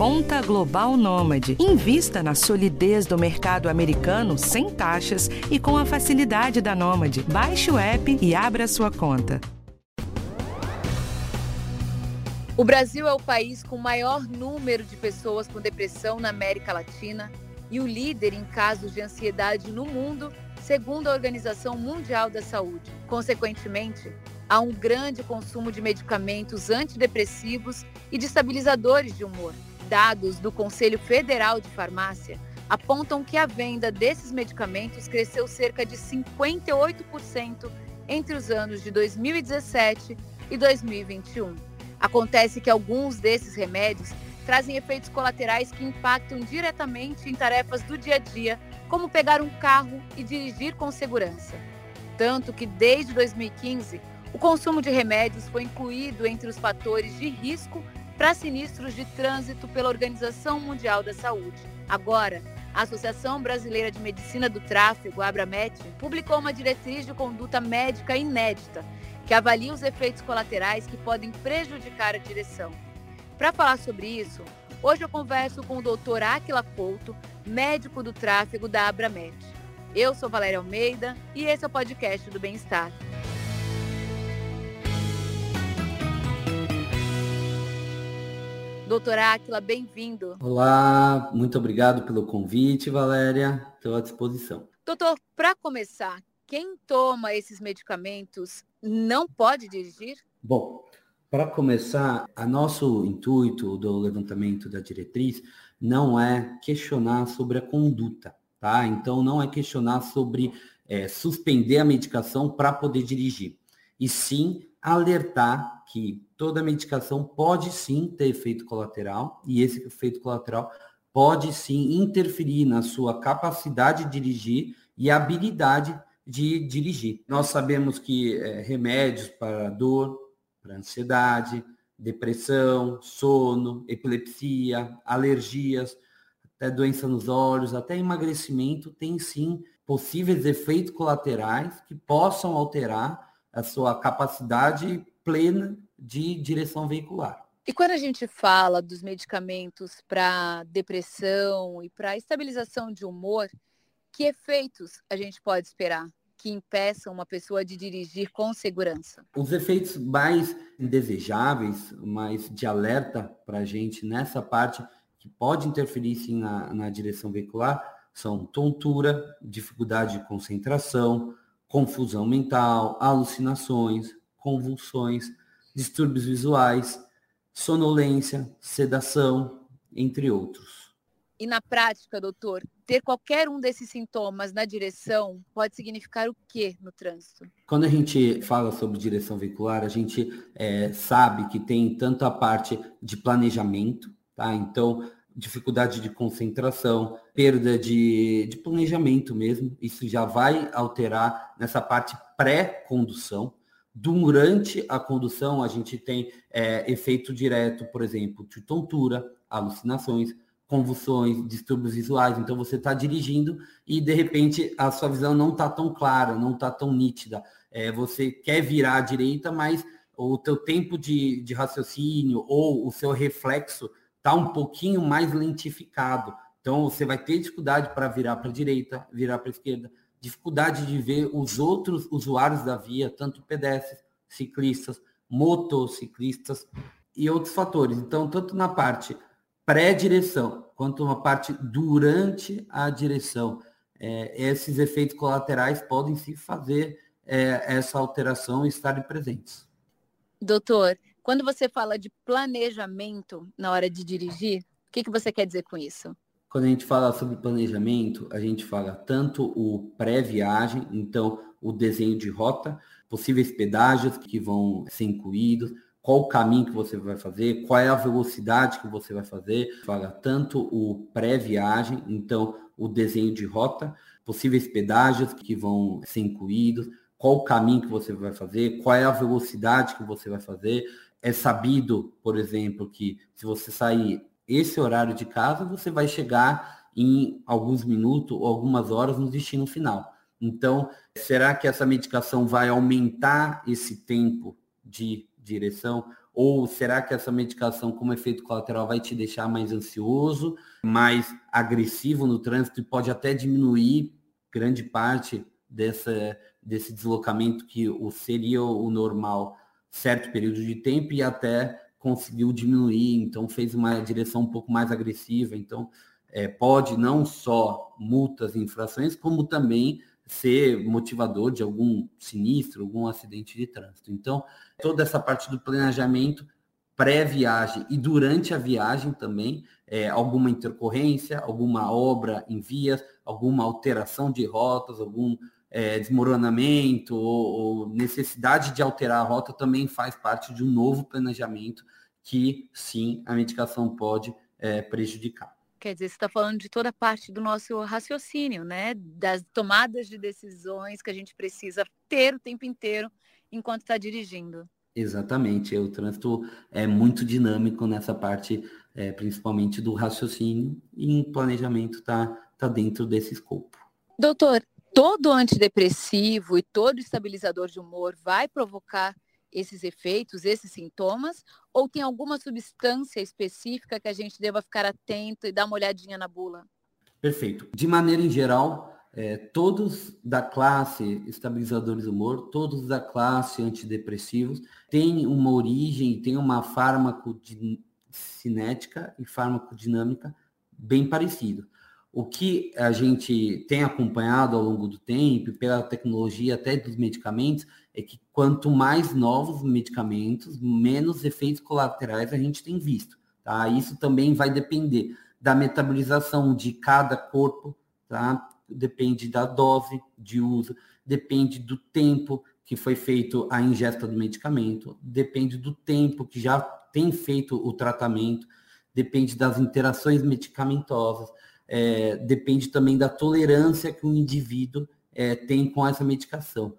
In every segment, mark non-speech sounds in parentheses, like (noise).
Conta Global Nômade. Invista na solidez do mercado americano sem taxas e com a facilidade da Nômade. Baixe o app e abra sua conta. O Brasil é o país com maior número de pessoas com depressão na América Latina e o líder em casos de ansiedade no mundo, segundo a Organização Mundial da Saúde. Consequentemente, há um grande consumo de medicamentos antidepressivos e de estabilizadores de humor. Dados do Conselho Federal de Farmácia apontam que a venda desses medicamentos cresceu cerca de 58% entre os anos de 2017 e 2021. Acontece que alguns desses remédios trazem efeitos colaterais que impactam diretamente em tarefas do dia a dia, como pegar um carro e dirigir com segurança. Tanto que desde 2015, o consumo de remédios foi incluído entre os fatores de risco para sinistros de trânsito pela Organização Mundial da Saúde. Agora, a Associação Brasileira de Medicina do Tráfego, Abramet, publicou uma diretriz de conduta médica inédita que avalia os efeitos colaterais que podem prejudicar a direção. Para falar sobre isso, hoje eu converso com o Dr. Aquila Couto, médico do tráfego da Abramet. Eu sou Valéria Almeida e esse é o podcast do Bem-Estar. Doutor Aquila, bem-vindo. Olá, muito obrigado pelo convite, Valéria. Estou à disposição. Doutor, para começar, quem toma esses medicamentos não pode dirigir? Bom, para começar, a nosso intuito do levantamento da diretriz não é questionar sobre a conduta, tá? Então não é questionar sobre é, suspender a medicação para poder dirigir, e sim alertar que toda medicação pode sim ter efeito colateral e esse efeito colateral pode sim interferir na sua capacidade de dirigir e habilidade de dirigir. Nós sabemos que é, remédios para dor, para ansiedade, depressão, sono, epilepsia, alergias, até doença nos olhos, até emagrecimento, tem sim possíveis efeitos colaterais que possam alterar a sua capacidade plena de direção veicular. E quando a gente fala dos medicamentos para depressão e para estabilização de humor, que efeitos a gente pode esperar? que impeçam uma pessoa de dirigir com segurança? Os efeitos mais indesejáveis, mais de alerta para a gente nessa parte, que pode interferir sim na, na direção veicular, são tontura, dificuldade de concentração, confusão mental, alucinações, convulsões, distúrbios visuais, sonolência, sedação, entre outros. E na prática, doutor, ter qualquer um desses sintomas na direção pode significar o que no trânsito? Quando a gente fala sobre direção veicular, a gente é, sabe que tem tanto a parte de planejamento, tá? Então, dificuldade de concentração, perda de, de planejamento mesmo, isso já vai alterar nessa parte pré-condução. Durante a condução, a gente tem é, efeito direto, por exemplo, de tontura, alucinações, convulsões, distúrbios visuais. Então você está dirigindo e de repente a sua visão não está tão clara, não está tão nítida. É, você quer virar à direita, mas o teu tempo de, de raciocínio ou o seu reflexo está um pouquinho mais lentificado. Então você vai ter dificuldade para virar para a direita, virar para a esquerda, dificuldade de ver os outros usuários da via, tanto pedestres, ciclistas, motociclistas e outros fatores. Então, tanto na parte pré-direção, quanto uma parte durante a direção. É, esses efeitos colaterais podem se fazer é, essa alteração estarem presentes. Doutor, quando você fala de planejamento na hora de dirigir, o que, que você quer dizer com isso? Quando a gente fala sobre planejamento, a gente fala tanto o pré-viagem, então o desenho de rota, possíveis pedágios que vão ser incluídos, qual o caminho que você vai fazer, qual é a velocidade que você vai fazer, fala tanto o pré-viagem, então o desenho de rota, possíveis pedágios que vão ser incluídos, qual o caminho que você vai fazer, qual é a velocidade que você vai fazer. É sabido, por exemplo, que se você sair esse horário de casa, você vai chegar em alguns minutos ou algumas horas no destino final. Então, será que essa medicação vai aumentar esse tempo de direção Ou será que essa medicação, como efeito colateral, vai te deixar mais ansioso, mais agressivo no trânsito e pode até diminuir grande parte dessa, desse deslocamento que seria o normal certo período de tempo e até conseguiu diminuir, então fez uma direção um pouco mais agressiva. Então, é, pode não só multas e infrações, como também ser motivador de algum sinistro, algum acidente de trânsito. Então, toda essa parte do planejamento pré-viagem e durante a viagem também, é, alguma intercorrência, alguma obra em vias, alguma alteração de rotas, algum é, desmoronamento ou, ou, necessidade de alterar a rota também faz parte de um novo planejamento que sim a medicação pode é, prejudicar. Quer dizer, você está falando de toda parte do nosso raciocínio, né? Das tomadas de decisões que a gente precisa ter o tempo inteiro enquanto está dirigindo. Exatamente. O trânsito é muito dinâmico nessa parte, é, principalmente do raciocínio, e em planejamento está tá dentro desse escopo. Doutor, todo antidepressivo e todo estabilizador de humor vai provocar esses efeitos, esses sintomas, ou tem alguma substância específica que a gente deva ficar atento e dar uma olhadinha na bula? Perfeito. De maneira em geral, é, todos da classe estabilizadores do humor, todos da classe antidepressivos, têm uma origem, têm uma farmacocinética e farmacodinâmica bem parecida. O que a gente tem acompanhado ao longo do tempo, pela tecnologia até dos medicamentos, é que quanto mais novos medicamentos, menos efeitos colaterais a gente tem visto. Tá? Isso também vai depender da metabolização de cada corpo, tá? depende da dose de uso, depende do tempo que foi feito a ingesta do medicamento, depende do tempo que já tem feito o tratamento, depende das interações medicamentosas é, depende também da tolerância que o indivíduo é, tem com essa medicação.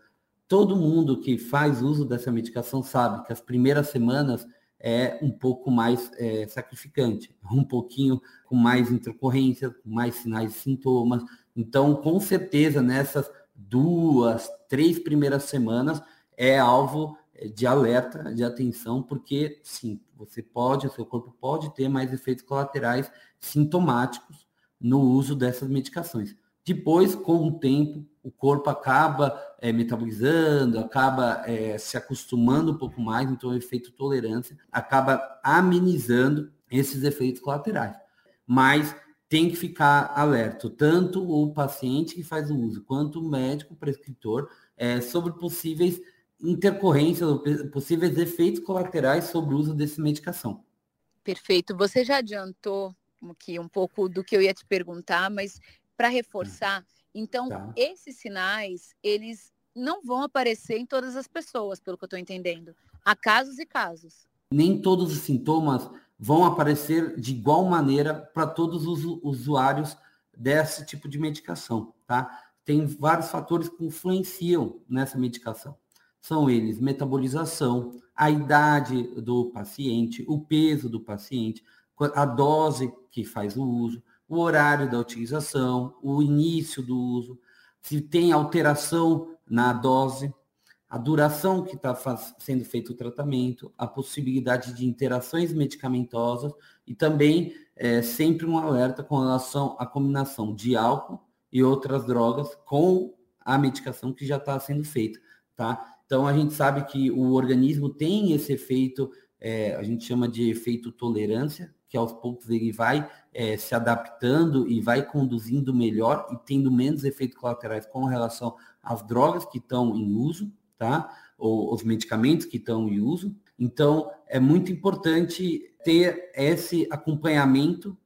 Todo mundo que faz uso dessa medicação sabe que as primeiras semanas é um pouco mais é, sacrificante, um pouquinho com mais intercorrência, com mais sinais e sintomas. Então, com certeza, nessas duas, três primeiras semanas, é alvo de alerta, de atenção, porque sim, você pode, o seu corpo pode ter mais efeitos colaterais sintomáticos no uso dessas medicações. Depois, com o tempo, o corpo acaba é, metabolizando, acaba é, se acostumando um pouco mais, então o efeito tolerância acaba amenizando esses efeitos colaterais. Mas tem que ficar alerta, tanto o paciente que faz o uso, quanto o médico o prescritor, é, sobre possíveis intercorrências, possíveis efeitos colaterais sobre o uso dessa medicação. Perfeito. Você já adiantou aqui um pouco do que eu ia te perguntar, mas para reforçar, então tá. esses sinais, eles não vão aparecer em todas as pessoas, pelo que eu estou entendendo. Há casos e casos. Nem todos os sintomas vão aparecer de igual maneira para todos os usuários desse tipo de medicação, tá? Tem vários fatores que influenciam nessa medicação. São eles metabolização, a idade do paciente, o peso do paciente, a dose que faz o uso, o horário da utilização, o início do uso, se tem alteração na dose, a duração que está sendo feito o tratamento, a possibilidade de interações medicamentosas e também é, sempre um alerta com relação à combinação de álcool e outras drogas com a medicação que já está sendo feita, tá? Então a gente sabe que o organismo tem esse efeito, é, a gente chama de efeito tolerância, que aos poucos ele vai é, se adaptando e vai conduzindo melhor e tendo menos efeitos colaterais com relação às drogas que estão em uso, tá? Ou os medicamentos que estão em uso. Então, é muito importante ter esse acompanhamento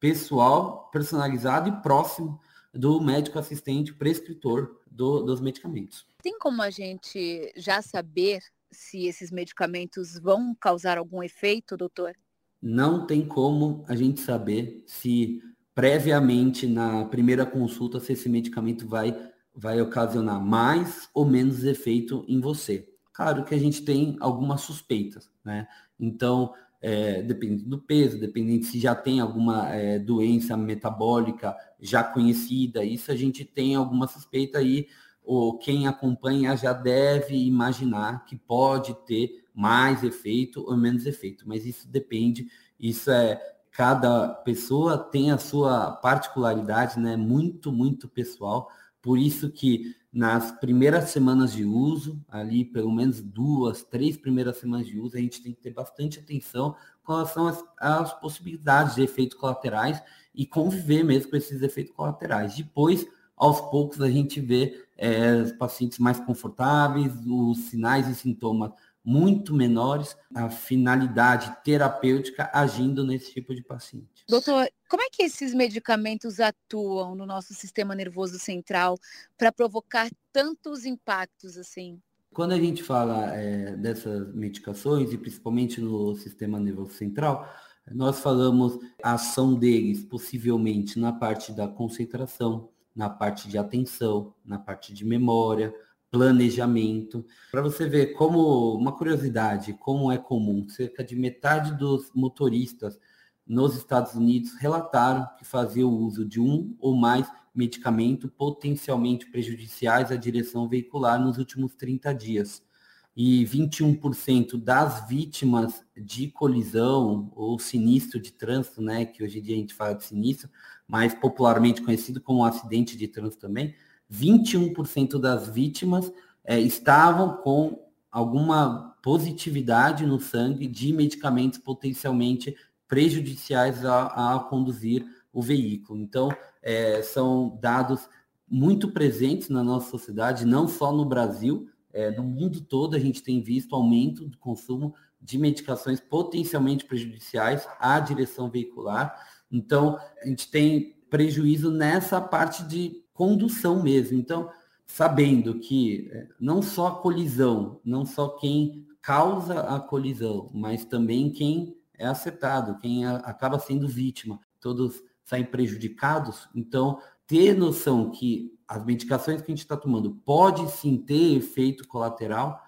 pessoal, personalizado e próximo do médico assistente prescritor do, dos medicamentos. Tem como a gente já saber se esses medicamentos vão causar algum efeito, doutor? Não tem como a gente saber se previamente na primeira consulta se esse medicamento vai vai ocasionar mais ou menos efeito em você. Claro que a gente tem algumas suspeitas, né? Então, é, dependendo do peso, dependendo se já tem alguma é, doença metabólica já conhecida, isso a gente tem alguma suspeita aí, ou quem acompanha já deve imaginar que pode ter mais efeito ou menos efeito, mas isso depende, isso é cada pessoa tem a sua particularidade, né, muito muito pessoal, por isso que nas primeiras semanas de uso, ali pelo menos duas, três primeiras semanas de uso, a gente tem que ter bastante atenção com relação às, às possibilidades de efeitos colaterais e conviver mesmo com esses efeitos colaterais. Depois, aos poucos, a gente vê é, os pacientes mais confortáveis, os sinais e sintomas muito menores, a finalidade terapêutica agindo nesse tipo de paciente. Doutor, como é que esses medicamentos atuam no nosso sistema nervoso central para provocar tantos impactos assim? Quando a gente fala é, dessas medicações, e principalmente no sistema nervoso central, nós falamos a ação deles possivelmente na parte da concentração, na parte de atenção, na parte de memória, planejamento. Para você ver como, uma curiosidade, como é comum, cerca de metade dos motoristas nos Estados Unidos relataram que faziam uso de um ou mais medicamento potencialmente prejudiciais à direção veicular nos últimos 30 dias. E 21% das vítimas de colisão ou sinistro de trânsito, né, que hoje em dia a gente fala de sinistro, mais popularmente conhecido como acidente de trânsito também, 21% das vítimas é, estavam com alguma positividade no sangue de medicamentos potencialmente prejudiciais a, a conduzir o veículo. Então, é, são dados muito presentes na nossa sociedade, não só no Brasil, é, no mundo todo a gente tem visto aumento do consumo de medicações potencialmente prejudiciais à direção veicular. Então, a gente tem prejuízo nessa parte de condução mesmo. Então, sabendo que é, não só a colisão, não só quem causa a colisão, mas também quem é afetado, quem acaba sendo vítima, todos saem prejudicados. Então, ter noção que as medicações que a gente está tomando pode sim ter efeito colateral,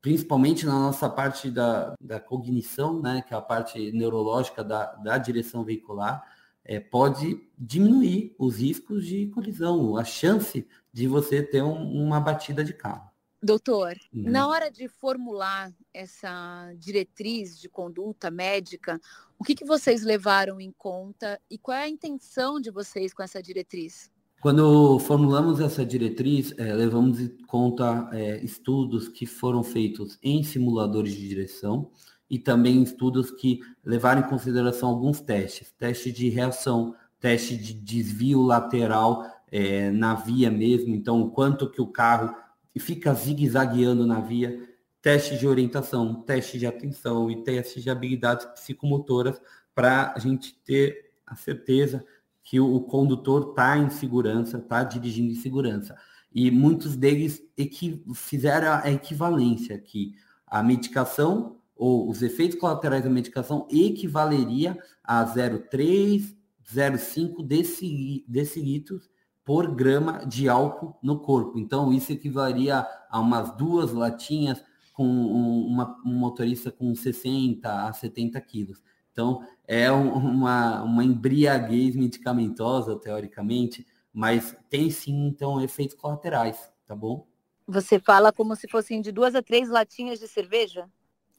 principalmente na nossa parte da, da cognição, né, que é a parte neurológica da, da direção veicular, é, pode diminuir os riscos de colisão, a chance de você ter um, uma batida de carro. Doutor, uhum. na hora de formular essa diretriz de conduta médica, o que, que vocês levaram em conta e qual é a intenção de vocês com essa diretriz? Quando formulamos essa diretriz, é, levamos em conta é, estudos que foram feitos em simuladores de direção, e também estudos que levaram em consideração alguns testes, teste de reação, teste de desvio lateral é, na via mesmo, então o quanto que o carro fica zigue-zagueando na via, teste de orientação, teste de atenção e teste de habilidades psicomotoras para a gente ter a certeza que o, condutor está em segurança, está dirigindo em segurança. E muitos deles fizeram a equivalência que a medicação ou os efeitos colaterais da medicação equivaleria a 0,3, 0,5 decilitros por grama de álcool no corpo. Então, isso equivaleria a umas duas latinhas com uma, um motorista com 60 a 70 quilos. Então, é uma, uma embriaguez medicamentosa, teoricamente, mas tem sim, então, efeitos colaterais, tá bom? Você fala como se fossem de duas a três latinhas de cerveja?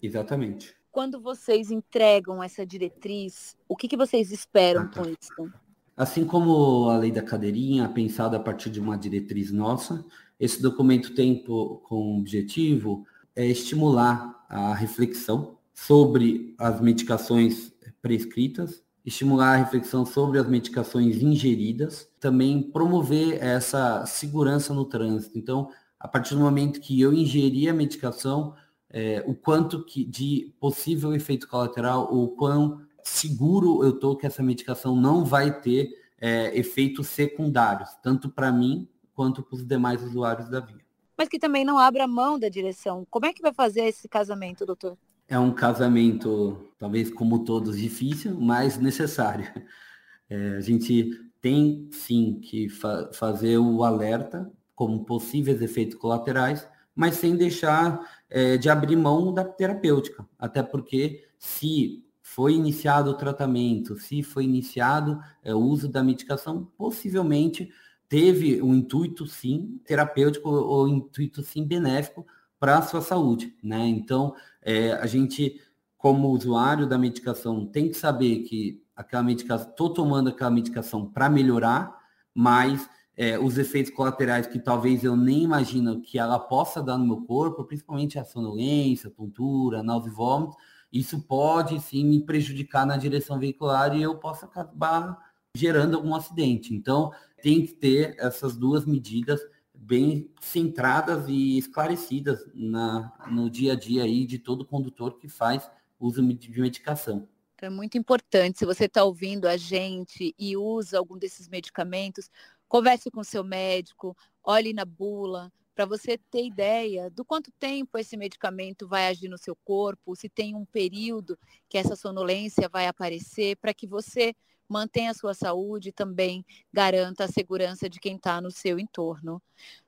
Exatamente. Quando vocês entregam essa diretriz, o que, que vocês esperam ah, tá. com isso? Assim como a lei da cadeirinha, pensada a partir de uma diretriz nossa, esse documento tem como objetivo é estimular a reflexão sobre as medicações prescritas, estimular a reflexão sobre as medicações ingeridas, também promover essa segurança no trânsito. Então, a partir do momento que eu ingeri a medicação, é, o quanto que de possível efeito colateral, o quão seguro eu estou que essa medicação não vai ter é, efeitos secundários, tanto para mim quanto para os demais usuários da via. Mas que também não abra mão da direção. Como é que vai fazer esse casamento, doutor? É um casamento, talvez como todos, difícil, mas necessário. (laughs) É, a gente tem sim que fa fazer o alerta como possíveis efeitos colaterais, mas sem deixar é, de abrir mão da terapêutica. Até porque se foi iniciado o tratamento, se foi iniciado é, o uso da medicação, possivelmente teve um intuito sim terapêutico ou intuito sim benéfico para a sua saúde, né? Então, é, a gente, como usuário da medicação, tem que saber que aquela medicação, estou tomando aquela medicação para melhorar, mas é, os efeitos colaterais que talvez eu nem imagino que ela possa dar no meu corpo, principalmente a sonolência, a tontura, náusea e vômito, isso pode sim me prejudicar na direção veicular e eu posso acabar gerando algum acidente. Então, tem que ter essas duas medidas bem centradas e esclarecidas na, no dia a dia aí de todo condutor que faz uso de medicação. Então, é muito importante, se você está ouvindo a gente e usa algum desses medicamentos, converse com seu médico, olhe na bula, para você ter ideia do quanto tempo esse medicamento vai agir no seu corpo, se tem um período que essa sonolência vai aparecer, para que você mantenha a sua saúde e também garanta a segurança de quem está no seu entorno.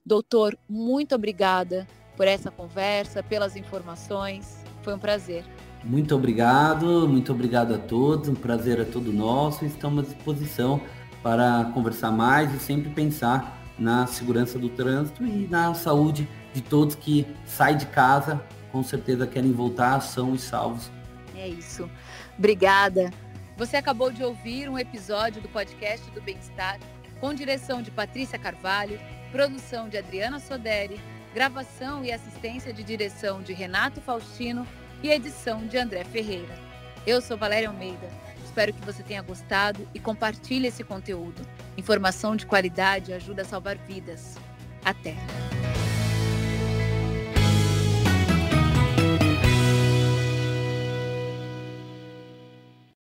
Doutor, muito obrigada por essa conversa, pelas informações. Foi um prazer. Muito obrigado, muito obrigado a todos, um prazer é todo nosso. Estamos à disposição para conversar mais e sempre pensar na segurança do trânsito e na saúde de todos que saem de casa, com certeza querem voltar, são e salvos. É isso. Obrigada. Você acabou de ouvir um episódio do podcast do Bem-Estar, com direção de Patrícia Carvalho, produção de Adriana Soderi, gravação e assistência de direção de Renato Faustino e edição de André Ferreira. Eu sou Valéria Almeida. Espero que você tenha gostado e compartilhe esse conteúdo. Informação de qualidade ajuda a salvar vidas. Até!